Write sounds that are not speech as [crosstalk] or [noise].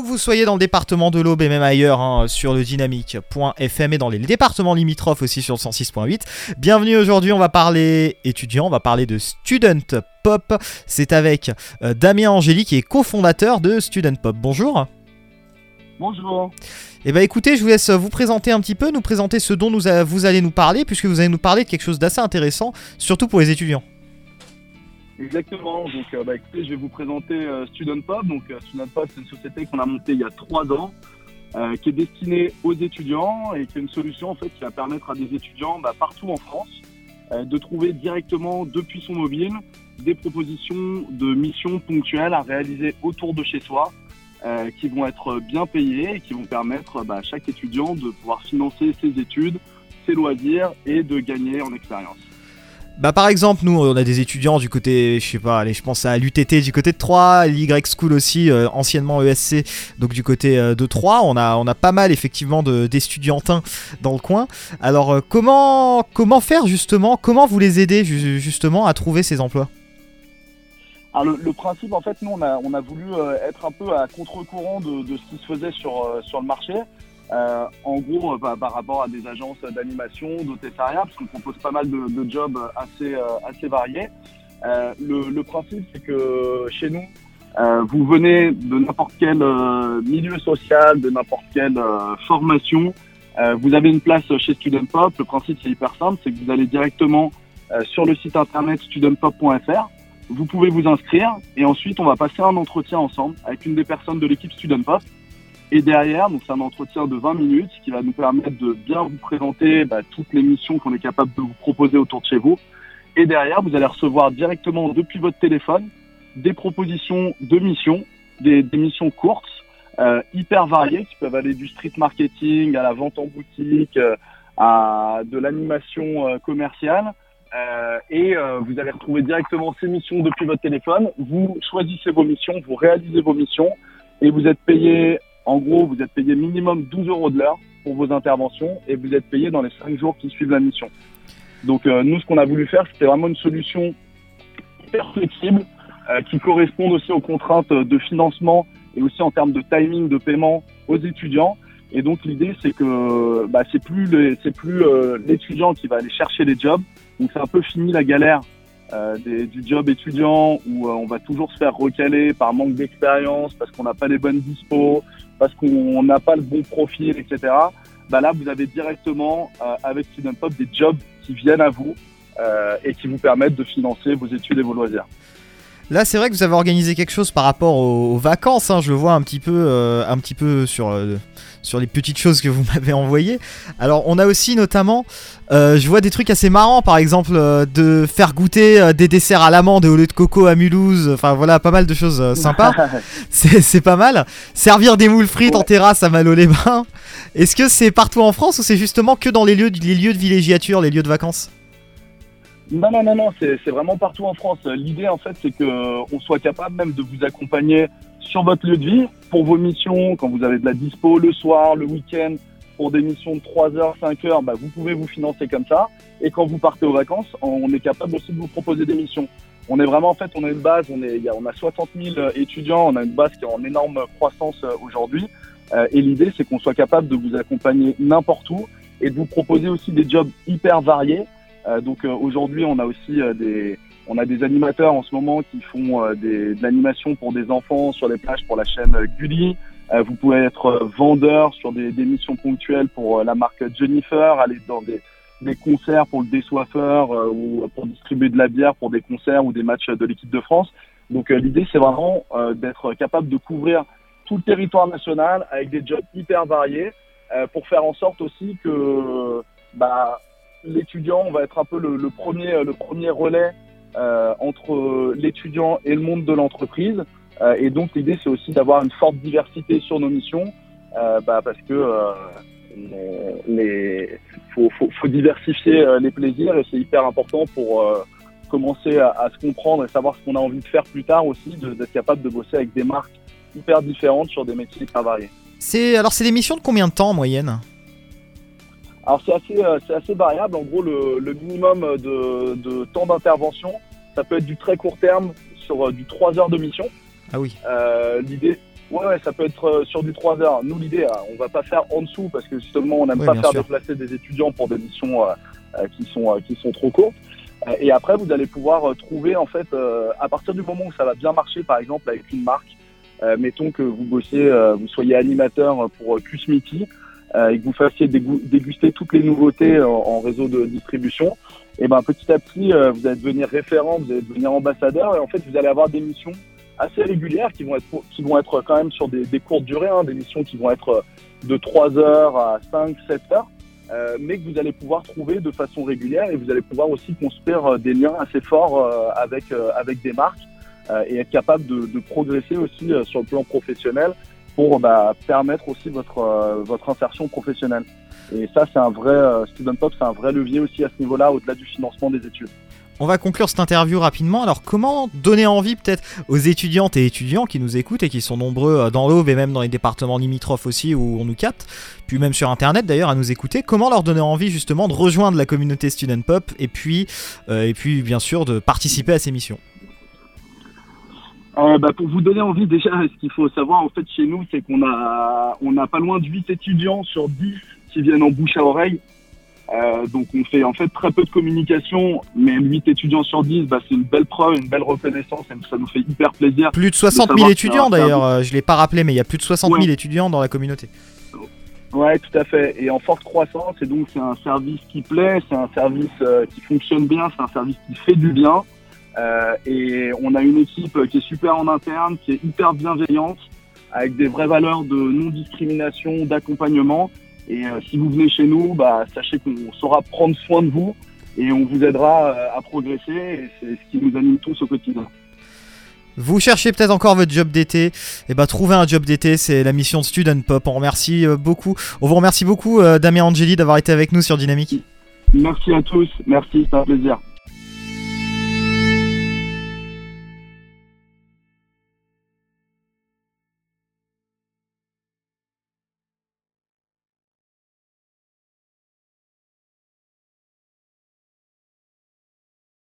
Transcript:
Où que vous soyez dans le département de l'Aube et même ailleurs hein, sur le dynamique.fm et dans les départements limitrophes aussi sur le 106.8. Bienvenue aujourd'hui, on va parler étudiants, on va parler de Student Pop. C'est avec euh, Damien Angélique qui est cofondateur de Student Pop. Bonjour. Bonjour. Eh bien écoutez, je vous laisse vous présenter un petit peu, nous présenter ce dont nous vous allez nous parler, puisque vous allez nous parler de quelque chose d'assez intéressant, surtout pour les étudiants. Exactement. Donc, euh, bah, écoutez, je vais vous présenter euh, Student Pop. Donc, euh, Student Pop, c'est une société qu'on a montée il y a trois ans, qui est destinée aux étudiants et qui est une solution en fait qui va permettre à des étudiants bah, partout en France de trouver directement depuis son mobile des propositions de missions ponctuelles à réaliser autour de chez soi, qui vont être bien payées et qui vont permettre bah, à chaque étudiant de pouvoir financer ses études, ses loisirs et de gagner en expérience. Bah par exemple, nous on a des étudiants du côté, je sais pas, allez, je pense à l'UTT du côté de 3, l'Y School aussi, euh, anciennement ESC, donc du côté euh, de 3, on a, on a pas mal effectivement d'étudiantins dans le coin. Alors euh, comment, comment faire justement, comment vous les aider justement à trouver ces emplois? Alors le, principe, en fait, nous, on a, on a voulu être un peu à contre-courant de, de, ce qui se faisait sur, sur le marché. Euh, en gros, euh, bah, par rapport à des agences d'animation, d'hôtessariat, parce qu'on propose pas mal de, jobs assez, euh, assez variés. Le, principe, c'est que chez nous, vous venez de n'importe quel milieu social, de n'importe quelle formation, vous avez une place chez Student Pop. Le principe, c'est hyper simple, c'est que vous allez directement sur le site internet studentpop.fr. Vous pouvez vous inscrire et ensuite, on va passer un entretien ensemble avec une des personnes de l'équipe Student Pop et derrière, donc c'est un entretien de 20 minutes qui va nous permettre de bien vous présenter bah, toutes les missions qu'on est capable de vous proposer autour de chez vous. Et derrière, vous allez recevoir directement depuis votre téléphone des propositions de missions, des, missions courtes, euh, hyper variées, qui peuvent aller du street marketing à la vente en boutique, euh, à de l'animation euh, commerciale. Et vous allez retrouver directement ces missions depuis votre téléphone. Vous choisissez vos missions, vous réalisez vos missions et vous êtes payé en gros, vous êtes payé minimum 12 euros de l'heure pour vos interventions et vous êtes payé dans les 5 jours qui suivent la mission. Donc euh, nous, ce qu'on a voulu faire, c'était vraiment une solution hyper flexible euh, qui corresponde aussi aux contraintes de financement et aussi en termes de timing de paiement aux étudiants. Et donc l'idée, c'est que bah, c'est plus euh, l'étudiant qui va aller chercher les jobs. Donc c'est un peu fini la galère du job étudiant où on va toujours se faire recaler par manque d'expérience, parce qu'on n'a pas les bonnes dispos, parce qu'on n'a pas le bon profil, etc. Bah là, vous avez directement euh, avec Student Pop des jobs qui viennent à vous euh, et qui vous permettent de financer vos études et vos loisirs. Là, c'est vrai que vous avez organisé quelque chose par rapport aux, vacances. Hein. je le vois un petit peu, euh, un petit peu sur, euh, sur les petites choses que vous [laughs] m'avez envoyées. Alors, on a aussi notamment, euh, je vois des trucs assez marrants, par exemple, de faire goûter des desserts à l'amande et au lait de coco à Mulhouse. Enfin, voilà, pas mal de choses sympas. [laughs] c'est pas mal. Servir des moules frites en terrasse à Malo-les-Bains. Est-ce que c'est partout en France ou c'est justement que dans les lieux, les lieux de villégiature, les lieux de vacances? Non, non, non, non, c'est vraiment partout en France. L'idée, en fait, c'est qu'on soit capable même de vous accompagner sur votre lieu de vie pour vos missions, quand vous avez de la dispo le soir, le week-end, pour des missions de 3 heures, 5 heures, bah, vous pouvez vous financer comme ça. Et quand vous partez aux vacances, on est capable aussi de vous proposer des missions. On est vraiment, en fait, on a une base, on, est, on a 60 000 étudiants, on a une base qui est en énorme croissance euh, aujourd'hui. Euh, et l'idée, c'est qu'on soit capable de vous accompagner n'importe où et de vous proposer aussi des jobs hyper variés euh, donc euh, aujourd'hui, on a aussi euh, des on a des animateurs en ce moment qui font des, de l'animation pour des enfants sur les plages pour la chaîne Gulli. vous pouvez être vendeur sur des, missions ponctuelles pour la marque Jennifer, aller dans des, des concerts pour le désoiffeur ou pour distribuer de la bière pour des concerts ou des matchs de l'équipe de France. Donc l'idée, c'est vraiment d'être capable de couvrir tout le territoire national avec des jobs hyper variés pour faire en sorte aussi que bah, l'étudiant va être un peu le, premier, le premier relais euh, entre l'étudiant et le monde de l'entreprise. Euh, et donc l'idée c'est aussi d'avoir une forte diversité sur nos missions, euh, bah, parce que les faut, diversifier les plaisirs et c'est hyper important pour commencer à, se comprendre et savoir ce qu'on a envie de faire plus tard aussi, d'être capable de bosser avec des marques hyper différentes sur des métiers très variés. Alors c'est des missions de combien de temps en moyenne? Alors c'est assez, euh, c'est assez variable. En gros, le, minimum de, temps d'intervention, ça peut être du très court terme sur euh, du 3 heures de mission. Ah oui. Euh, l'idée, Ouais, ça peut être sur du 3 heures. Nous, l'idée, on va pas faire en dessous parce que justement, on n'aime pas faire déplacer des étudiants pour des missions qui, sont, qui sont trop courtes. Et après, vous allez pouvoir trouver, en fait, à partir du moment où ça va bien marcher, par exemple, avec une marque, mettons que vous bossiez, vous soyez animateur pour Qsmiti, et que vous fassiez déguster toutes les nouveautés en, réseau de distribution, et ben petit à petit, vous allez devenir référent, vous allez devenir ambassadeur, et en fait, vous allez avoir des missions assez régulières qui vont être, qui vont être quand même sur des, des courtes durées, hein, des missions qui vont être de 3 heures à 5, 7 heures, euh, mais que vous allez pouvoir trouver de façon régulière et vous allez pouvoir aussi construire euh, des liens assez forts euh, avec, avec des marques et être capable de progresser aussi sur le plan professionnel pour bah, permettre aussi votre, votre insertion professionnelle. Et ça, c'est un vrai, Student Pop, c'est un vrai levier aussi à ce niveau-là, au-delà du financement des études. On va conclure cette interview rapidement. Alors, comment donner envie peut-être aux étudiantes et étudiants qui nous écoutent et qui sont nombreux euh, dans l'Aube et même dans les départements limitrophes aussi où on nous capte, puis même sur internet d'ailleurs à nous écouter, comment leur donner envie justement de rejoindre la communauté Student Pop et puis, euh, et puis bien sûr de participer à ces missions? Euh, bah, pour vous donner envie, déjà, ce qu'il faut savoir en fait chez nous, c'est qu'on a, on a pas loin de 8 étudiants sur 10 qui viennent en bouche à oreille. Euh, donc on fait en fait très peu de communication, mais 8 étudiants sur 10, bah, c'est une belle preuve, une belle reconnaissance, et ça nous fait hyper plaisir. Plus de 60 000 étudiants d'ailleurs, euh, je l'ai pas rappelé, mais il y a plus de 60 000 étudiants dans la communauté. Ouais, tout à fait, et en forte croissance, et donc c'est un service qui plaît, c'est un service euh, qui fonctionne bien, c'est un service qui fait du bien, euh, et on a une équipe qui est super en interne, qui est hyper bienveillante, avec des vraies valeurs de non-discrimination, d'accompagnement, et euh, si vous venez chez nous, bah, sachez qu'on saura prendre soin de vous et on vous aidera euh, à progresser. Et c'est ce qui nous anime tous au quotidien. Vous cherchez peut-être encore votre job d'été, et eh ben, trouver un job d'été, c'est la mission de Student Pop. On remercie beaucoup. On vous remercie beaucoup, Damien Angeli, d'avoir été avec nous sur Dynamique. Merci à tous. Merci, c'est un plaisir.